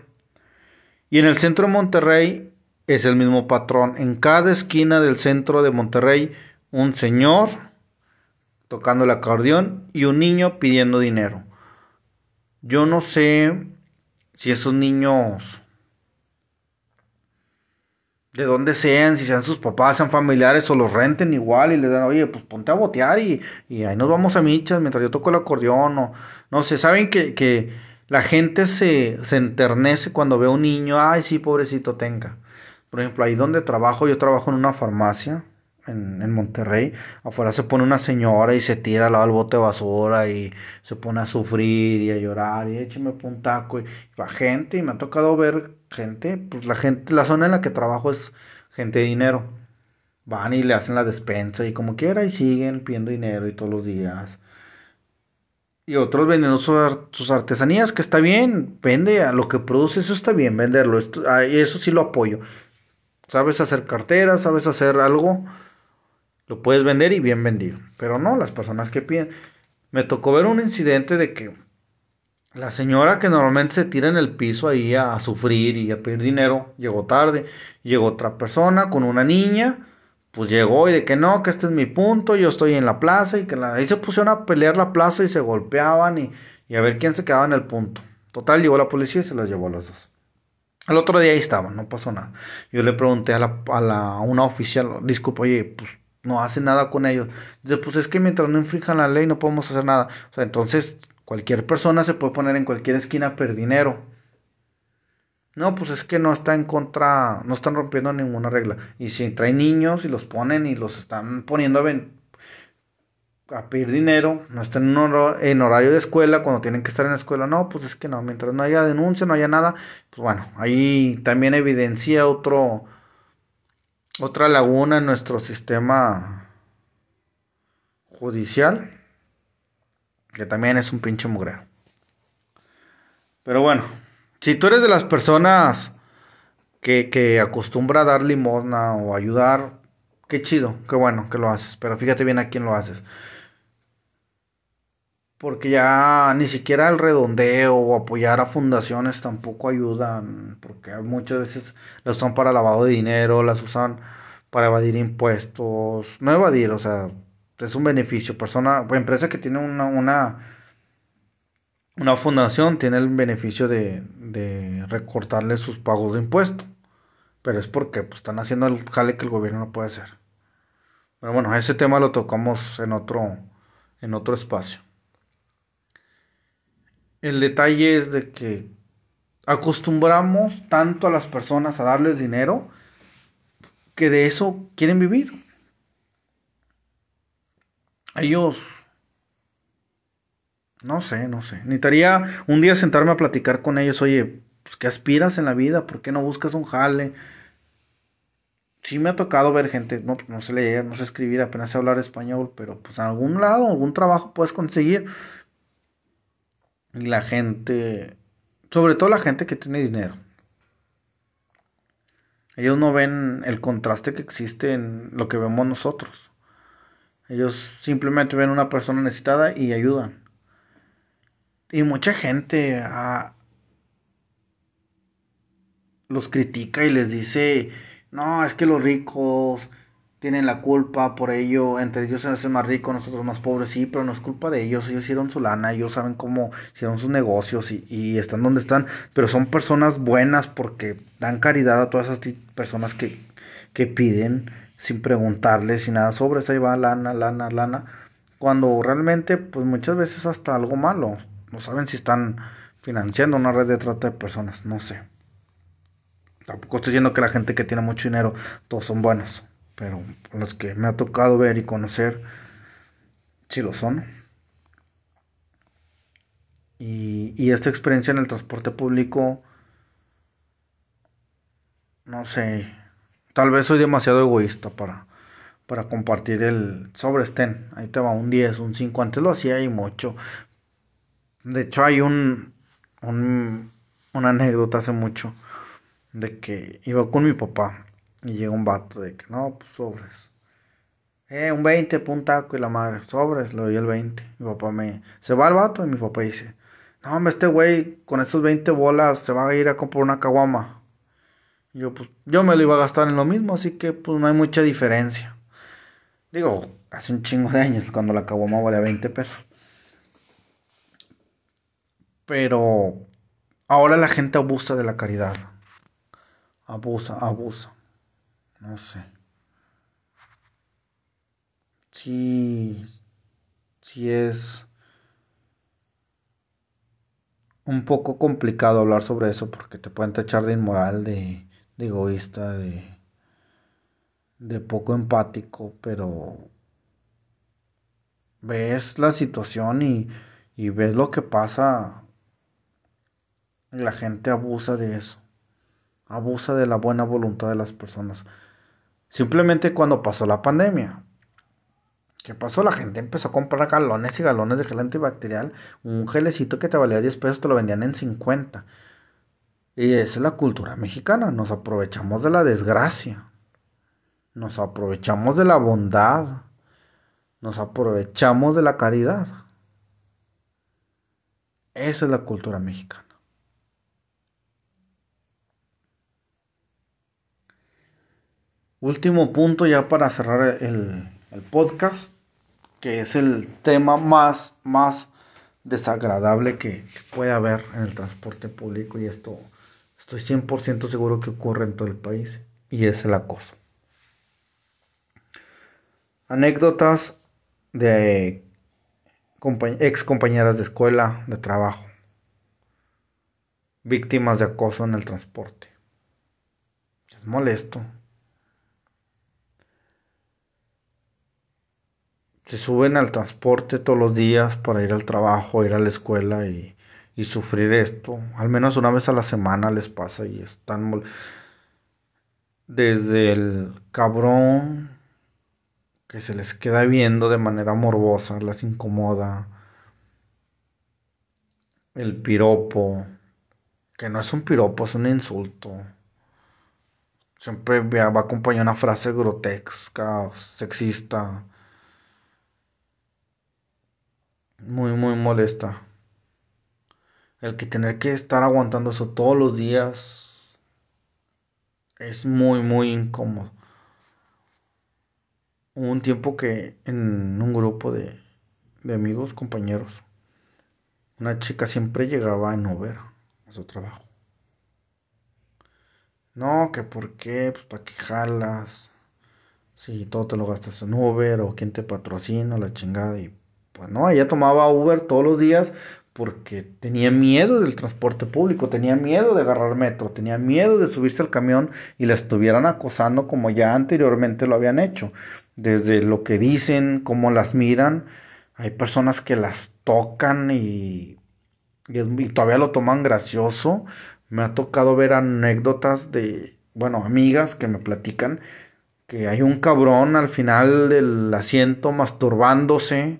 Y en el centro de Monterrey es el mismo patrón. En cada esquina del centro de Monterrey un señor tocando el acordeón y un niño pidiendo dinero. Yo no sé si esos niños de dónde sean, si sean sus papás, sean familiares o los renten igual y le dan, oye, pues ponte a botear y, ahí nos vamos a michas mientras yo toco el acordeón o no sé, saben que, que la gente se, se enternece cuando ve a un niño, ay sí, pobrecito tenga. Por ejemplo, ahí donde trabajo, yo trabajo en una farmacia en, Monterrey, afuera se pone una señora y se tira al lado del bote de basura y se pone a sufrir y a llorar y écheme un taco y, va gente y me ha tocado ver gente, pues la gente, la zona en la que trabajo es gente de dinero. Van y le hacen la despensa y como quiera y siguen pidiendo dinero y todos los días. Y otros vendiendo sus, artesanías, que está bien, vende a lo que produce, eso está bien, venderlo, eso sí lo apoyo. Sabes hacer carteras, sabes hacer algo, lo puedes vender y bien vendido. Pero no, las personas que piden. Me tocó ver un incidente de que La señora que normalmente se tira en el piso ahí a, sufrir y a pedir dinero, llegó tarde. Llegó otra persona con una niña, pues llegó y de que no, que este es mi punto, yo estoy en la plaza y que la... ahí se pusieron a pelear la plaza y se golpeaban y, y a ver quién se quedaba en el punto. Total, llegó la policía y se los llevó a los dos. El otro día ahí estaban, no pasó nada. Yo le pregunté a, la, a, la, una oficial, disculpa, oye, pues no hace nada con ellos. Dice, pues es que mientras no infrinjan la ley no podemos hacer nada. O sea, entonces cualquier persona se puede poner en cualquier esquina a perder dinero. No, pues es que no está en contra, no están rompiendo ninguna regla. Y si traen niños y los ponen y los están poniendo a, ven, pedir dinero, no están en, en, horario de escuela, cuando tienen que estar en la escuela, no, pues es que no, mientras no haya denuncia, no haya nada, pues bueno, ahí también evidencia otro, otra laguna en nuestro sistema judicial, que también es un pinche mugrero. Pero bueno, si tú eres de las personas que, que acostumbra a dar limosna o ayudar, qué chido, qué bueno que lo haces, pero fíjate bien a quién lo haces. Porque ya ni siquiera el redondeo o apoyar a fundaciones tampoco ayudan. Porque muchas veces las usan para lavado de dinero, las usan para evadir impuestos. No evadir, o sea, es un beneficio. Persona, empresa que tiene una, una, una fundación tiene el beneficio de, de recortarle sus pagos de impuestos. Pero es porque pues, están haciendo el jale que el gobierno no puede hacer. Pero bueno, ese tema lo tocamos en otro, en otro espacio. El detalle es de que acostumbramos tanto a las personas a darles dinero que de eso quieren vivir. Ellos, no sé, no sé. Necesitaría un día sentarme a platicar con ellos. Oye, pues, ¿qué aspiras en la vida? ¿Por qué no buscas un jale? Sí me ha tocado ver gente, no, no sé leer, no sé escribir, apenas sé hablar español, pero pues en algún lado, algún trabajo puedes conseguir. Y la gente, sobre todo la gente que tiene dinero. Ellos no ven el contraste que existe en lo que vemos nosotros. Ellos simplemente ven una persona necesitada y ayudan. Y mucha gente ah, los critica y les dice, no, es que los ricos tienen la culpa por ello, entre ellos se hacen más ricos, nosotros más pobres, sí, pero no es culpa de ellos, ellos hicieron su lana, ellos saben cómo hicieron sus negocios y, y están donde están, pero son personas buenas porque dan caridad a todas esas personas que, que piden sin preguntarles y nada sobre eso, ahí va lana, lana, lana, cuando realmente pues muchas veces hasta algo malo, no saben si están financiando una red de trata de personas, no sé. Tampoco estoy diciendo que la gente que tiene mucho dinero todos son buenos pero los que me ha tocado ver y conocer, sí lo son. Y, y esta experiencia en el transporte público, no sé, tal vez soy demasiado egoísta para, para compartir el sobre estén. Ahí te va un 10, un 5. Antes lo hacía y mucho. De hecho, hay un, un, una anécdota hace mucho de que iba con mi papá y llega un vato de que, no, pues sobres. Eh, un 20, un taco y la madre, sobres, le doy el 20. Mi papá me. Se va el vato y mi papá dice, no, hombre, este güey con esos 20 bolas se va a ir a comprar una caguama. Yo, pues, yo me lo iba a gastar en lo mismo, así que, pues, no hay mucha diferencia. Digo, hace un chingo de años cuando la caguama valía 20 pesos. Pero ahora la gente abusa de la caridad. Abusa, abusa. No sé. Sí, sí es un poco complicado hablar sobre eso porque te pueden tachar de inmoral, de, de egoísta, de, de poco empático, pero ves la situación y, y ves lo que pasa. La gente abusa de eso. Abusa de la buena voluntad de las personas. Simplemente cuando pasó la pandemia. ¿Qué pasó? La gente empezó a comprar galones y galones de gel antibacterial. Un gelecito que te valía 10 pesos te lo vendían en 50. Y esa es la cultura mexicana. Nos aprovechamos de la desgracia. Nos aprovechamos de la bondad. Nos aprovechamos de la caridad. Esa es la cultura mexicana. Último punto ya para cerrar el, el podcast, que es el tema más, más desagradable que, que puede haber en el transporte público y esto estoy 100% seguro que ocurre en todo el país y es el acoso. Anécdotas de ex compañeras de escuela, de trabajo, víctimas de acoso en el transporte. Es molesto. Se suben al transporte todos los días para ir al trabajo, ir a la escuela y, y sufrir esto. Al menos una vez a la semana les pasa y están desde el cabrón que se les queda viendo de manera morbosa, las incomoda. El piropo, que no es un piropo, es un insulto. Siempre va acompañar una frase grotesca, sexista. Muy, muy molesta. El que tener que estar aguantando eso todos los días es muy, muy incómodo. Hubo un tiempo que en un grupo de, de amigos, compañeros, una chica siempre llegaba en Uber a su trabajo. No, que por qué, pues para qué jalas. Si todo te lo gastas en Uber o quién te patrocina, la chingada. Y pues no, ella tomaba Uber todos los días porque tenía miedo del transporte público, tenía miedo de agarrar metro, tenía miedo de subirse al camión y la estuvieran acosando como ya anteriormente lo habían hecho. Desde lo que dicen, cómo las miran, hay personas que las tocan y, y, es- y todavía lo toman gracioso. Me ha tocado ver anécdotas de, bueno, amigas que me platican que hay un cabrón al final del asiento masturbándose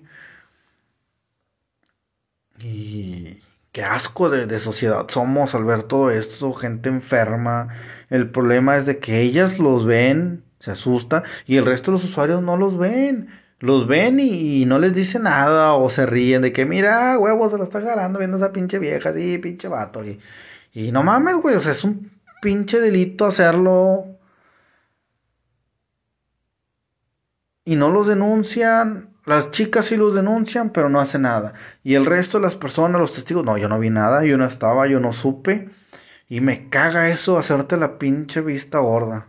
y qué asco de, de sociedad somos al ver todo esto, gente enferma. El problema es de que ellas los ven, se asustan, y el resto de los usuarios no los ven. Los ven y, no les dice nada o se ríen de que, mira, huevo, se la está jalando viendo esa pinche vieja, sí, pinche vato. Y, y no mames, güey, o sea, es un pinche delito hacerlo y no los denuncian. Las chicas sí los denuncian, pero no hacen nada. Y el resto de las personas, los testigos, no, yo no vi nada, yo no estaba, yo no supe. Y me caga eso, hacerte la pinche vista gorda.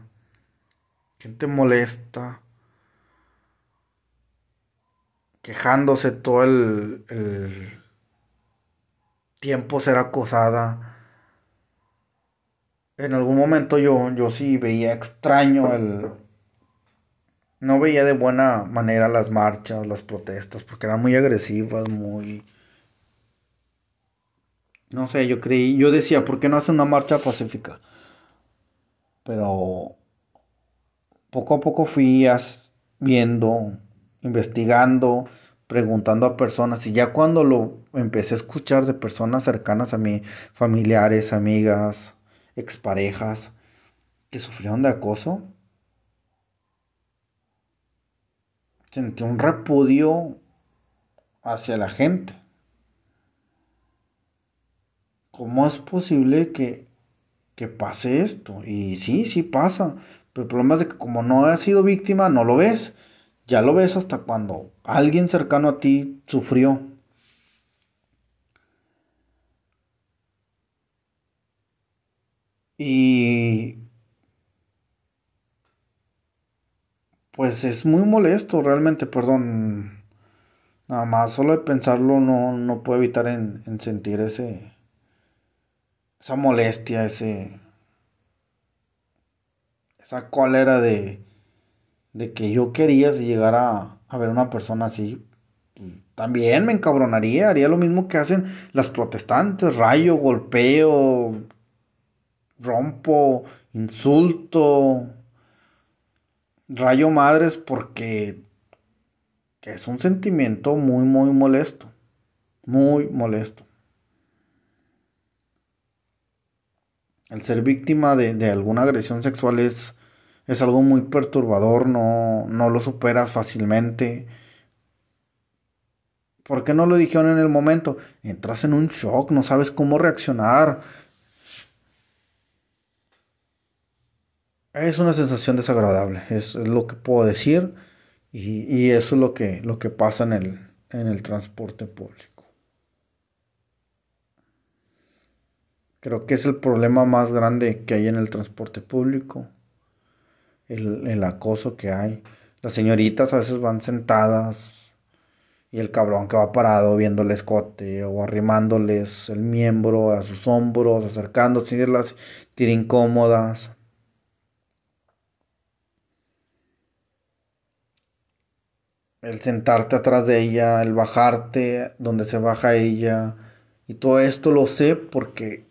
¿Quién te molesta? Quejándose todo el, el tiempo ser acosada. En algún momento yo, yo sí veía extraño el... No veía de buena manera las marchas, las protestas, porque eran muy agresivas, muy... No sé, yo creí, yo decía, ¿por qué no hacen una marcha pacífica? Pero poco a poco fui viendo, investigando, preguntando a personas y ya cuando lo empecé a escuchar de personas cercanas a mí, familiares, amigas, exparejas, que sufrieron de acoso, sentí un repudio hacia la gente. ¿Cómo es posible que, que pase esto? Y sí, sí pasa. Pero el problema es de que como no has sido víctima, no lo ves. Ya lo ves hasta cuando alguien cercano a ti sufrió. Y pues es muy molesto realmente, perdón. Nada más, solo de pensarlo no, no puedo evitar en, en sentir ese, esa molestia, ese, esa cólera de, de que yo quería si llegara a ver una persona así. También me encabronaría, haría lo mismo que hacen las protestantes, rayo, golpeo, rompo, insulto, rayo madres porque es un sentimiento muy, muy molesto, muy molesto. El ser víctima de, de alguna agresión sexual es, es algo muy perturbador, no, no lo superas fácilmente. ¿Por qué no lo dijeron en el momento? Entras en un shock, no sabes cómo reaccionar. Es una sensación desagradable, es, lo que puedo decir. Y, eso es lo que, lo que pasa en el, en el transporte público. Creo que es el problema más grande que hay en el transporte público. El, el acoso que hay. Las señoritas a veces van sentadas y el cabrón que va parado viendo el escote o arrimándoles el miembro a sus hombros, acercándose y las tira incómodas. El sentarte atrás de ella, el bajarte donde se baja ella. Y todo esto lo sé porque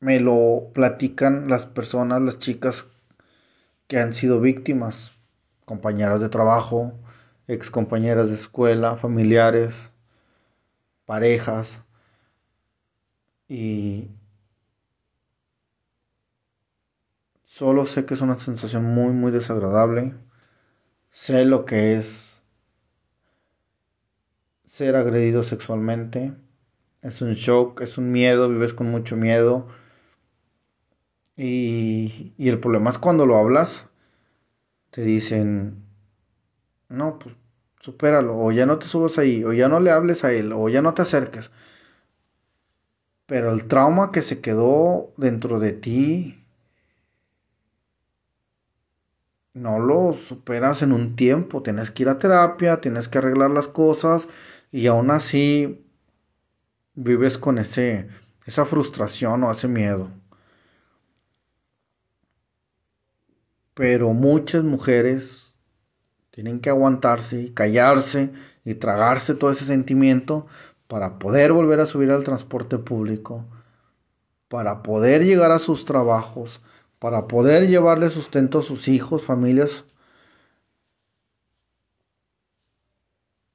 me lo platican las personas, las chicas que han sido víctimas, compañeras de trabajo, ex compañeras de escuela, familiares, parejas. Y solo sé que es una sensación muy, muy desagradable. Sé lo que es ser agredido sexualmente. Es un shock, es un miedo, vives con mucho miedo. Y, y el problema es cuando lo hablas, te dicen, no, pues supéralo, o ya no te subas ahí, o ya no le hables a él, o ya no te acerques. Pero el trauma que se quedó dentro de ti, no lo superas en un tiempo. Tienes que ir a terapia, tienes que arreglar las cosas, y aún así vives con ese, esa frustración o ese miedo. Pero muchas mujeres tienen que aguantarse callarse y tragarse todo ese sentimiento para poder volver a subir al transporte público, para poder llegar a sus trabajos, para poder llevarle sustento a sus hijos, familias.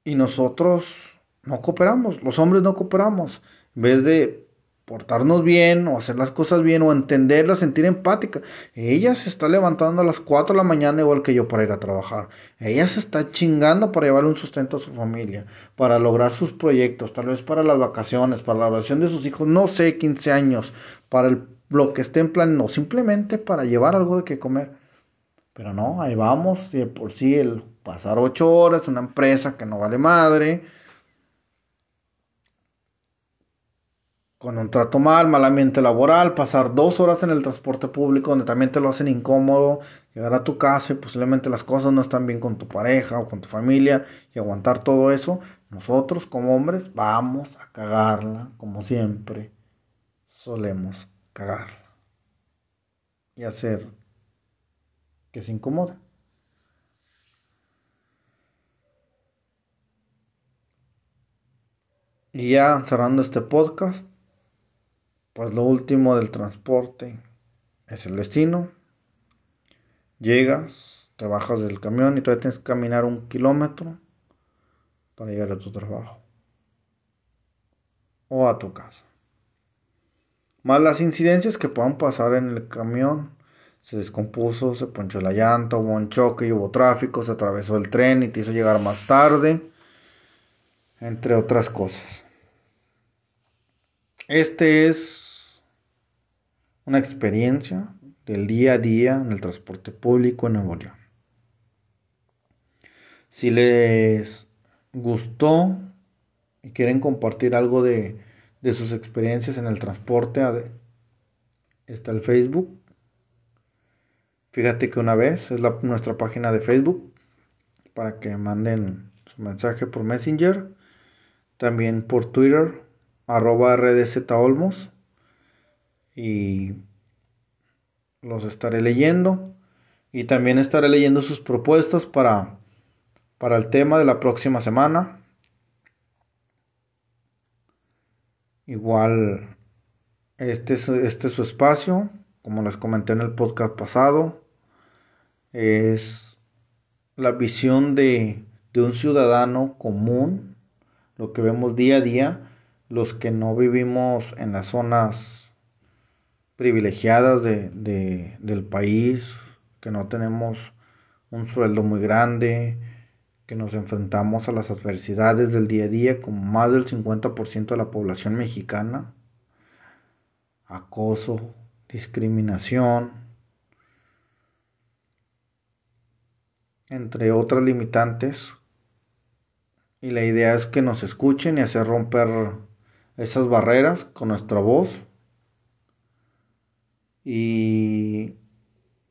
Y nosotros no cooperamos, los hombres no cooperamos. En vez de portarnos bien o hacer las cosas bien o entenderla, sentir empática. Ella se está levantando a las 4 de la mañana igual que yo para ir a trabajar. Ella se está chingando para llevar un sustento a su familia, para lograr sus proyectos, tal vez para las vacaciones, para la oración de sus hijos, no sé, 15 años, para el, lo que esté en plan, no, simplemente para llevar algo de que comer. Pero no, ahí vamos, y por sí el pasar 8 horas, una empresa que no vale madre, con un trato mal, mal ambiente laboral, pasar dos horas en el transporte público donde también te lo hacen incómodo, llegar a tu casa y posiblemente las cosas no están bien con tu pareja o con tu familia y aguantar todo eso, nosotros como hombres vamos a cagarla como siempre solemos cagarla y hacer que se incomode. Y ya cerrando este podcast, pues lo último del transporte es el destino. Llegas, te bajas del camión y todavía tienes que caminar un kilómetro para llegar a tu trabajo o a tu casa. Más las incidencias que puedan pasar en el camión. Se descompuso, se ponchó la llanta, hubo un choque y hubo tráfico, se atravesó el tren y te hizo llegar más tarde, entre otras cosas. Este es una experiencia del día a día en el transporte público en Nuevo León. Si les gustó y quieren compartir algo de, sus experiencias en el transporte, está el Facebook. Fíjate que una vez es nuestra página de Facebook para que manden su mensaje por Messenger, también por Twitter arroba rdzolmos y los estaré leyendo y también estaré leyendo sus propuestas para, para el tema de la próxima semana. Igual, este es, este es su espacio, como les comenté en el podcast pasado, es la visión de, de un ciudadano común, lo que vemos día a día, los que no vivimos en las zonas privilegiadas de, del país, que no tenemos un sueldo muy grande, que nos enfrentamos a las adversidades del día a día como más del 50% de la población mexicana. Acoso, discriminación, entre otras limitantes. Y la idea es que nos escuchen y hacer romper esas barreras con nuestra voz. Y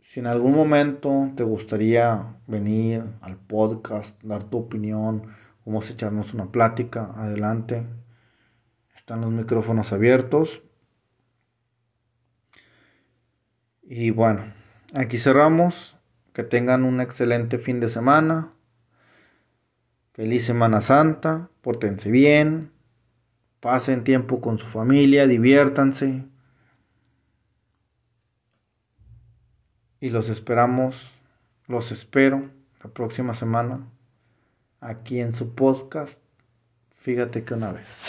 si en algún momento te gustaría venir al podcast, dar tu opinión, vamos a echarnos una plática, adelante. Están los micrófonos abiertos. Y bueno, aquí cerramos. Que tengan un excelente fin de semana. Feliz Semana Santa. Pórtense bien. Pasen tiempo con su familia. Diviértanse. Y los esperamos. Los espero la próxima semana. Aquí en su podcast. Fíjate que una vez.